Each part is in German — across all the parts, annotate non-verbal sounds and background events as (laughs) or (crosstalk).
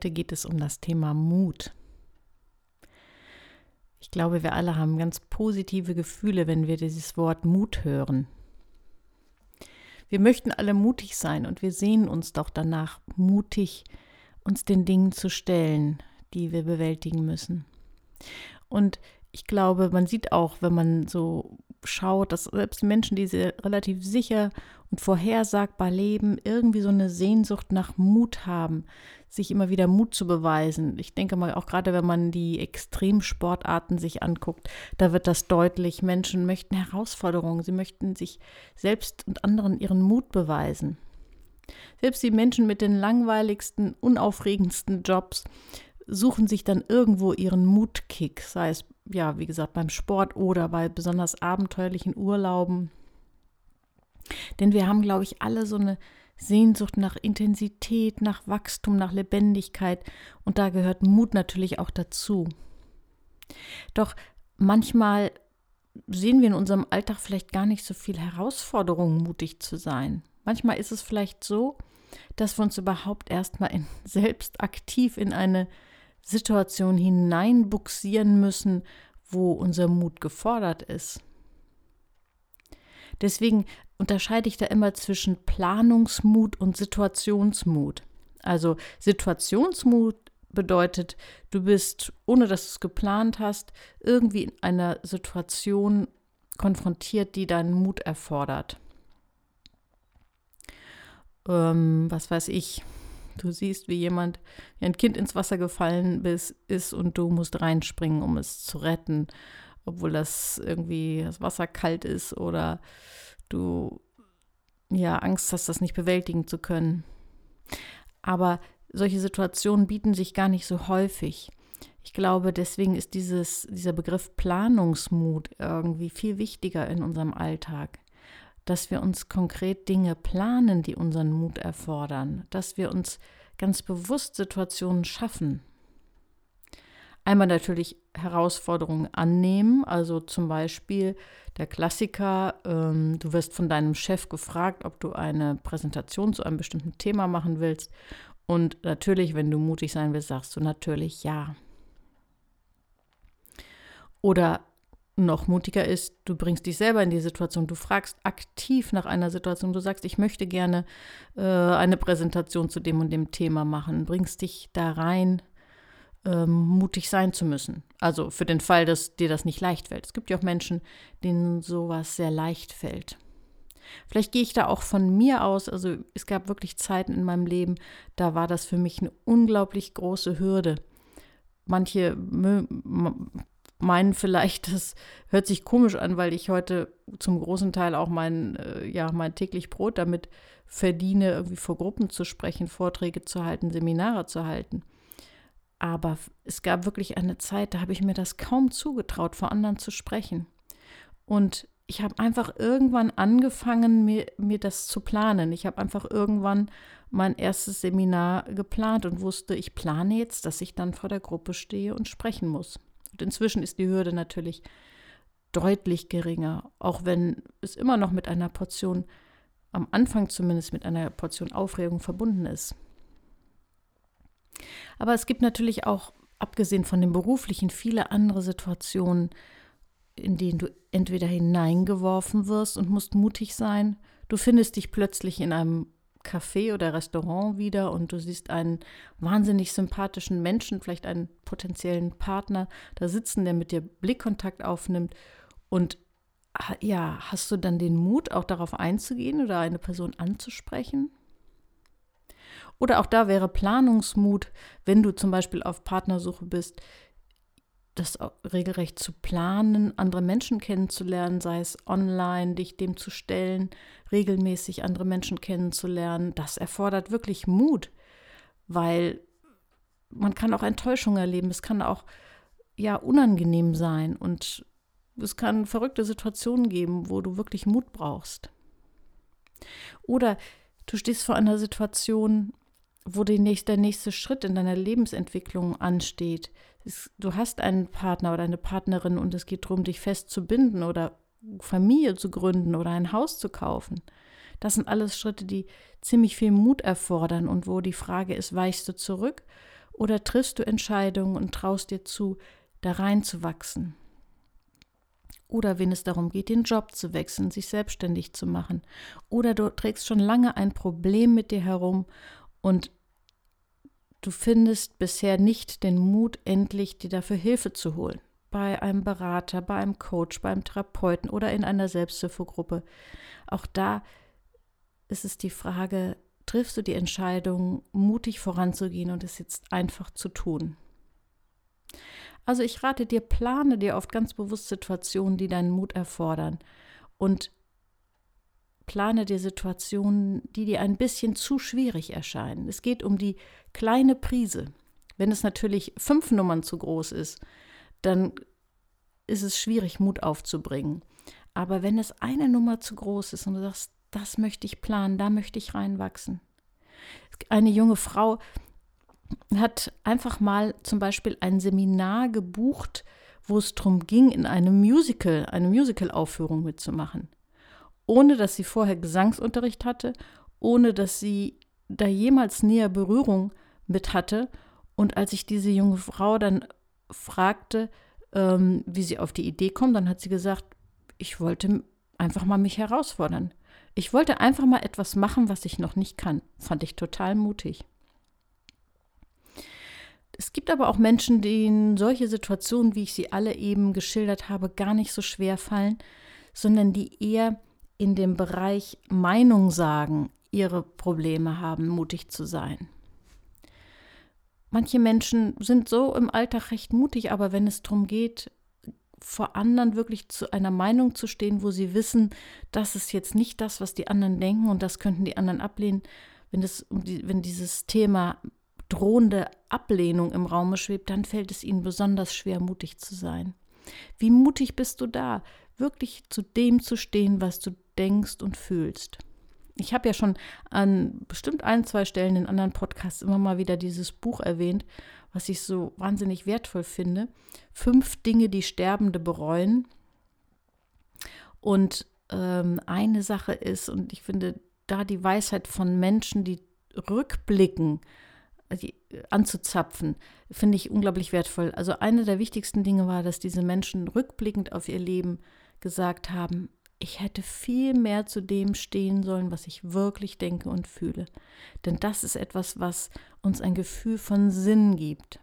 Heute geht es um das Thema Mut. Ich glaube, wir alle haben ganz positive Gefühle, wenn wir dieses Wort Mut hören. Wir möchten alle mutig sein und wir sehen uns doch danach, mutig uns den Dingen zu stellen, die wir bewältigen müssen. Und ich glaube, man sieht auch, wenn man so schaut, dass selbst Menschen, die sehr relativ sicher und vorhersagbar leben, irgendwie so eine Sehnsucht nach Mut haben, sich immer wieder Mut zu beweisen. Ich denke mal, auch gerade wenn man die Extremsportarten sich anguckt, da wird das deutlich. Menschen möchten Herausforderungen, sie möchten sich selbst und anderen ihren Mut beweisen. Selbst die Menschen mit den langweiligsten, unaufregendsten Jobs suchen sich dann irgendwo ihren Mutkick, sei es, ja, wie gesagt, beim Sport oder bei besonders abenteuerlichen Urlauben. Denn wir haben, glaube ich, alle so eine Sehnsucht nach Intensität, nach Wachstum, nach Lebendigkeit und da gehört Mut natürlich auch dazu. Doch manchmal sehen wir in unserem Alltag vielleicht gar nicht so viel Herausforderungen, mutig zu sein. Manchmal ist es vielleicht so, dass wir uns überhaupt erstmal (laughs) selbst aktiv in eine Situation hineinbuxieren müssen, wo unser Mut gefordert ist. Deswegen unterscheide ich da immer zwischen Planungsmut und Situationsmut. Also Situationsmut bedeutet, du bist, ohne dass du es geplant hast, irgendwie in einer Situation konfrontiert, die deinen Mut erfordert. Ähm, was weiß ich, du siehst, wie jemand, wie ein Kind ins Wasser gefallen ist und du musst reinspringen, um es zu retten, obwohl das irgendwie das Wasser kalt ist oder du ja Angst hast, das nicht bewältigen zu können. Aber solche Situationen bieten sich gar nicht so häufig. Ich glaube, deswegen ist dieses, dieser Begriff Planungsmut irgendwie viel wichtiger in unserem Alltag. Dass wir uns konkret Dinge planen, die unseren Mut erfordern. Dass wir uns ganz bewusst Situationen schaffen. Einmal natürlich Herausforderungen annehmen, also zum Beispiel der Klassiker, ähm, du wirst von deinem Chef gefragt, ob du eine Präsentation zu einem bestimmten Thema machen willst. Und natürlich, wenn du mutig sein willst, sagst du natürlich ja. Oder noch mutiger ist, du bringst dich selber in die Situation, du fragst aktiv nach einer Situation, du sagst, ich möchte gerne äh, eine Präsentation zu dem und dem Thema machen, bringst dich da rein, ähm, mutig sein zu müssen. Also für den Fall, dass dir das nicht leicht fällt. Es gibt ja auch Menschen, denen sowas sehr leicht fällt. Vielleicht gehe ich da auch von mir aus. Also es gab wirklich Zeiten in meinem Leben, da war das für mich eine unglaublich große Hürde. Manche meinen vielleicht, (laughs) das hört sich komisch an, weil ich heute zum großen Teil auch mein, äh, ja, mein täglich Brot damit verdiene, irgendwie vor Gruppen zu sprechen, Vorträge zu halten, Seminare zu halten. Aber es gab wirklich eine Zeit, da habe ich mir das kaum zugetraut, vor anderen zu sprechen. Und ich habe einfach irgendwann angefangen, mir, mir das zu planen. Ich habe einfach irgendwann mein erstes Seminar geplant und wusste, ich plane jetzt, dass ich dann vor der Gruppe stehe und sprechen muss. Inzwischen ist die Hürde natürlich deutlich geringer, auch wenn es immer noch mit einer Portion, am Anfang zumindest mit einer Portion Aufregung verbunden ist. Aber es gibt natürlich auch, abgesehen von dem beruflichen, viele andere Situationen, in denen du entweder hineingeworfen wirst und musst mutig sein. Du findest dich plötzlich in einem Café oder Restaurant wieder und du siehst einen wahnsinnig sympathischen Menschen, vielleicht einen potenziellen Partner da sitzen, der mit dir Blickkontakt aufnimmt. Und ja, hast du dann den Mut, auch darauf einzugehen oder eine Person anzusprechen? Oder auch da wäre Planungsmut, wenn du zum Beispiel auf Partnersuche bist, das regelrecht zu planen, andere Menschen kennenzulernen, sei es online, dich dem zu stellen, regelmäßig andere Menschen kennenzulernen, das erfordert wirklich Mut, weil man kann auch Enttäuschung erleben, es kann auch ja unangenehm sein und es kann verrückte Situationen geben, wo du wirklich Mut brauchst. Oder du stehst vor einer Situation, wo der nächste Schritt in deiner Lebensentwicklung ansteht. Es, du hast einen Partner oder eine Partnerin und es geht darum, dich festzubinden oder Familie zu gründen oder ein Haus zu kaufen. Das sind alles Schritte, die ziemlich viel Mut erfordern und wo die Frage ist, weichst du zurück Oder triffst du Entscheidungen und traust dir zu, da reinzuwachsen? Oder wenn es darum geht, den Job zu wechseln, sich selbstständig zu machen. Oder du trägst schon lange ein Problem mit dir herum und du findest bisher nicht den Mut, endlich dir dafür Hilfe zu holen. Bei einem Berater, bei einem Coach, beim Therapeuten oder in einer Selbsthilfegruppe. Auch da ist es die Frage, triffst du die Entscheidung, mutig voranzugehen und es jetzt einfach zu tun? Also ich rate dir, plane dir oft ganz bewusst Situationen, die deinen Mut erfordern und plane dir Situationen, die dir ein bisschen zu schwierig erscheinen. Es geht um die kleine Prise. Wenn es natürlich fünf Nummern zu groß ist, dann ist es schwierig, Mut aufzubringen. Aber wenn es eine Nummer zu groß ist und du sagst, das möchte ich planen, da möchte ich reinwachsen. Eine junge Frau hat einfach mal zum Beispiel ein Seminar gebucht, wo es darum ging, in einem Musical, eine Musical-Aufführung mitzumachen ohne dass sie vorher Gesangsunterricht hatte, ohne dass sie da jemals näher Berührung mit hatte. Und als ich diese junge Frau dann fragte, ähm, wie sie auf die Idee kommt, dann hat sie gesagt, ich wollte einfach mal mich herausfordern. Ich wollte einfach mal etwas machen, was ich noch nicht kann. Fand ich total mutig. Es gibt aber auch Menschen, denen solche Situationen, wie ich sie alle eben geschildert habe, gar nicht so schwer fallen, sondern die eher in dem Bereich Meinung sagen ihre Probleme haben, mutig zu sein. Manche Menschen sind so im Alltag recht mutig, aber wenn es darum geht, vor anderen wirklich zu einer Meinung zu stehen, wo sie wissen, das ist jetzt nicht das, was die anderen denken und das könnten die anderen ablehnen, wenn, das, wenn dieses Thema drohende Ablehnung im Raume schwebt, dann fällt es ihnen besonders schwer, mutig zu sein. Wie mutig bist du da, wirklich zu dem zu stehen, was du denkst und fühlst. Ich habe ja schon an bestimmt ein, zwei Stellen in anderen Podcasts immer mal wieder dieses Buch erwähnt, was ich so wahnsinnig wertvoll finde. Fünf Dinge, die Sterbende bereuen. Und ähm, eine Sache ist, und ich finde da die Weisheit von Menschen, die rückblicken, die, anzuzapfen, finde ich unglaublich wertvoll. Also eine der wichtigsten Dinge war, dass diese Menschen rückblickend auf ihr Leben gesagt haben, ich hätte viel mehr zu dem stehen sollen, was ich wirklich denke und fühle. Denn das ist etwas, was uns ein Gefühl von Sinn gibt.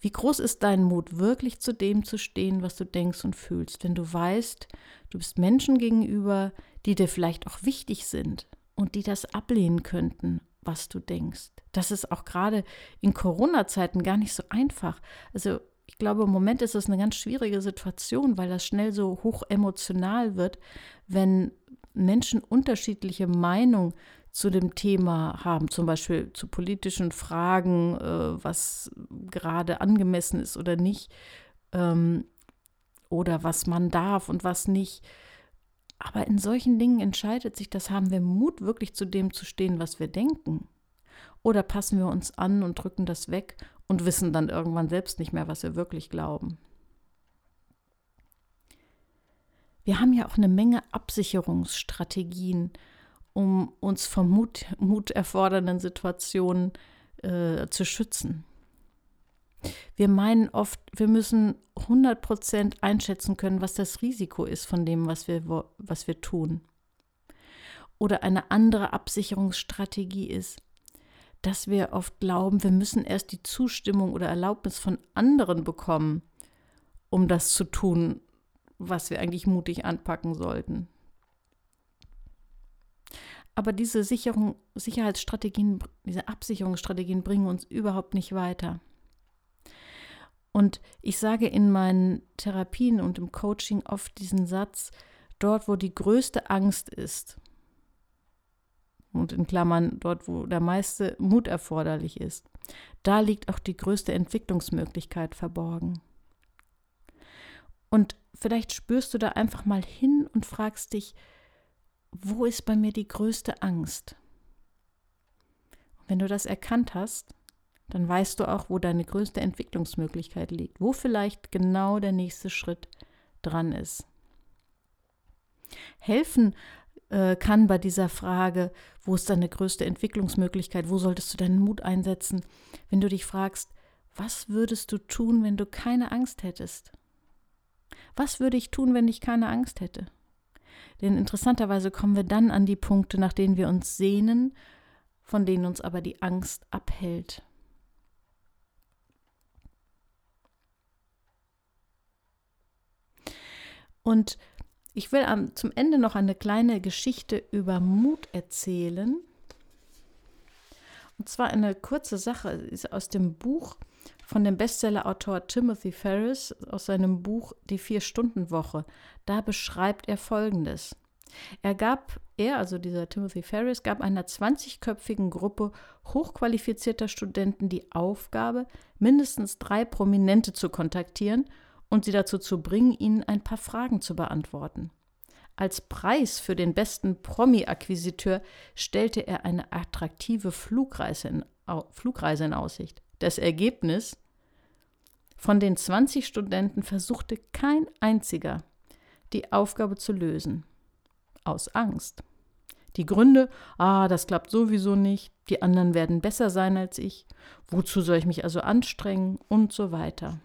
Wie groß ist dein Mut, wirklich zu dem zu stehen, was du denkst und fühlst, wenn du weißt, du bist Menschen gegenüber, die dir vielleicht auch wichtig sind und die das ablehnen könnten, was du denkst. Das ist auch gerade in Corona-Zeiten gar nicht so einfach. Also ich glaube, im Moment ist es eine ganz schwierige Situation, weil das schnell so hoch emotional wird, wenn Menschen unterschiedliche Meinungen zu dem Thema haben, zum Beispiel zu politischen Fragen, äh, was gerade angemessen ist oder nicht, ähm, oder was man darf und was nicht. Aber in solchen Dingen entscheidet sich das, haben wir Mut, wirklich zu dem zu stehen, was wir denken? Oder passen wir uns an und drücken das weg und wissen dann irgendwann selbst nicht mehr, was wir wirklich glauben. Wir haben ja auch eine Menge Absicherungsstrategien, um uns vor Mut, Mut erfordernden Situationen äh, zu schützen. Wir meinen oft, wir müssen 100% einschätzen können, was das Risiko ist von dem, was wir, was wir tun. Oder eine andere Absicherungsstrategie ist, dass wir oft glauben, wir müssen erst die Zustimmung oder Erlaubnis von anderen bekommen, um das zu tun, was wir eigentlich mutig anpacken sollten. Aber diese Sicherung, Sicherheitsstrategien, diese Absicherungsstrategien bringen uns überhaupt nicht weiter. Und ich sage in meinen Therapien und im Coaching oft diesen Satz, dort wo die größte Angst ist, und in Klammern dort, wo der meiste Mut erforderlich ist. Da liegt auch die größte Entwicklungsmöglichkeit verborgen. Und vielleicht spürst du da einfach mal hin und fragst dich, wo ist bei mir die größte Angst? Wenn du das erkannt hast, dann weißt du auch, wo deine größte Entwicklungsmöglichkeit liegt, wo vielleicht genau der nächste Schritt dran ist. Helfen äh, kann bei dieser Frage, wo ist deine größte Entwicklungsmöglichkeit, wo solltest du deinen Mut einsetzen, wenn du dich fragst, was würdest du tun, wenn du keine Angst hättest? Was würde ich tun, wenn ich keine Angst hätte? Denn interessanterweise kommen wir dann an die Punkte, nach denen wir uns sehnen, von denen uns aber die Angst abhält. Und ich will am, zum Ende noch eine kleine Geschichte über Mut erzählen. Und zwar eine kurze Sache, ist aus dem Buch von dem Bestsellerautor Timothy Ferris, aus seinem Buch Die Vier-Stunden-Woche. Da beschreibt er Folgendes. Er gab, er, also dieser Timothy Ferris, gab einer 20-köpfigen Gruppe hochqualifizierter Studenten die Aufgabe, mindestens drei Prominente zu kontaktieren und sie dazu zu bringen, ihnen ein paar Fragen zu beantworten. Als Preis für den besten Promi-Akquisiteur stellte er eine attraktive Flugreise in, Flugreise in Aussicht. Das Ergebnis? Von den 20 Studenten versuchte kein einziger, die Aufgabe zu lösen. Aus Angst. Die Gründe, ah, das klappt sowieso nicht, die anderen werden besser sein als ich, wozu soll ich mich also anstrengen und so weiter.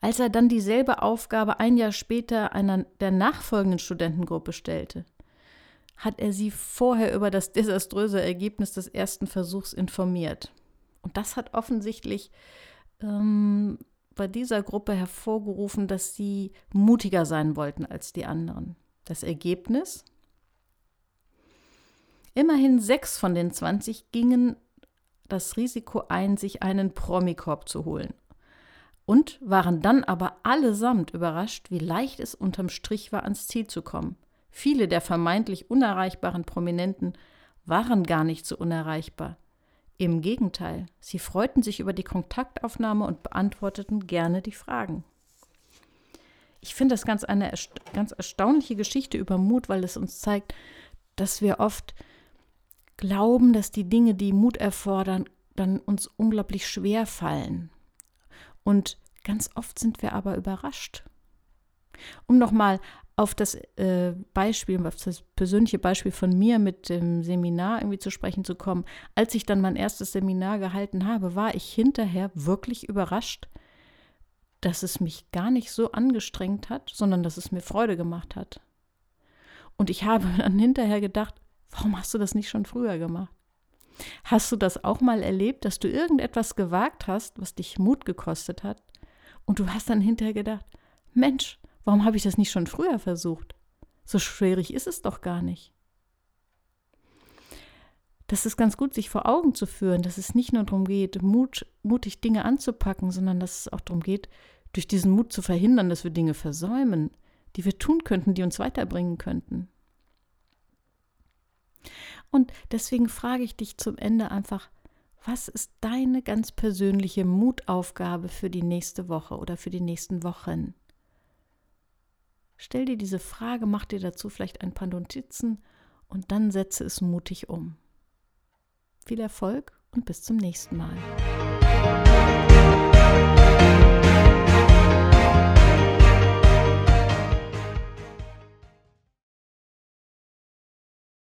Als er dann dieselbe Aufgabe ein Jahr später einer der nachfolgenden Studentengruppe stellte, hat er sie vorher über das desaströse Ergebnis des ersten Versuchs informiert. Und das hat offensichtlich ähm, bei dieser Gruppe hervorgerufen, dass sie mutiger sein wollten als die anderen. Das Ergebnis? Immerhin sechs von den 20 gingen das Risiko ein, sich einen Promikorb zu holen und waren dann aber allesamt überrascht, wie leicht es unterm Strich war, ans Ziel zu kommen. Viele der vermeintlich unerreichbaren Prominenten waren gar nicht so unerreichbar. Im Gegenteil, sie freuten sich über die Kontaktaufnahme und beantworteten gerne die Fragen. Ich finde das ganz eine ganz erstaunliche Geschichte über Mut, weil es uns zeigt, dass wir oft glauben, dass die Dinge, die Mut erfordern, dann uns unglaublich schwer fallen. Und ganz oft sind wir aber überrascht. Um nochmal auf das äh, Beispiel, auf das persönliche Beispiel von mir mit dem Seminar irgendwie zu sprechen zu kommen. Als ich dann mein erstes Seminar gehalten habe, war ich hinterher wirklich überrascht, dass es mich gar nicht so angestrengt hat, sondern dass es mir Freude gemacht hat. Und ich (laughs) habe dann hinterher gedacht, warum hast du das nicht schon früher gemacht? Hast du das auch mal erlebt, dass du irgendetwas gewagt hast, was dich Mut gekostet hat? Und du hast dann hinterher gedacht, Mensch, warum habe ich das nicht schon früher versucht? So schwierig ist es doch gar nicht. Das ist ganz gut, sich vor Augen zu führen, dass es nicht nur darum geht, Mut, mutig Dinge anzupacken, sondern dass es auch darum geht, durch diesen Mut zu verhindern, dass wir Dinge versäumen, die wir tun könnten, die uns weiterbringen könnten. Und deswegen frage ich dich zum Ende einfach, was ist deine ganz persönliche Mutaufgabe für die nächste Woche oder für die nächsten Wochen? Stell dir diese Frage, mach dir dazu vielleicht ein paar Notizen und dann setze es mutig um. Viel Erfolg und bis zum nächsten Mal.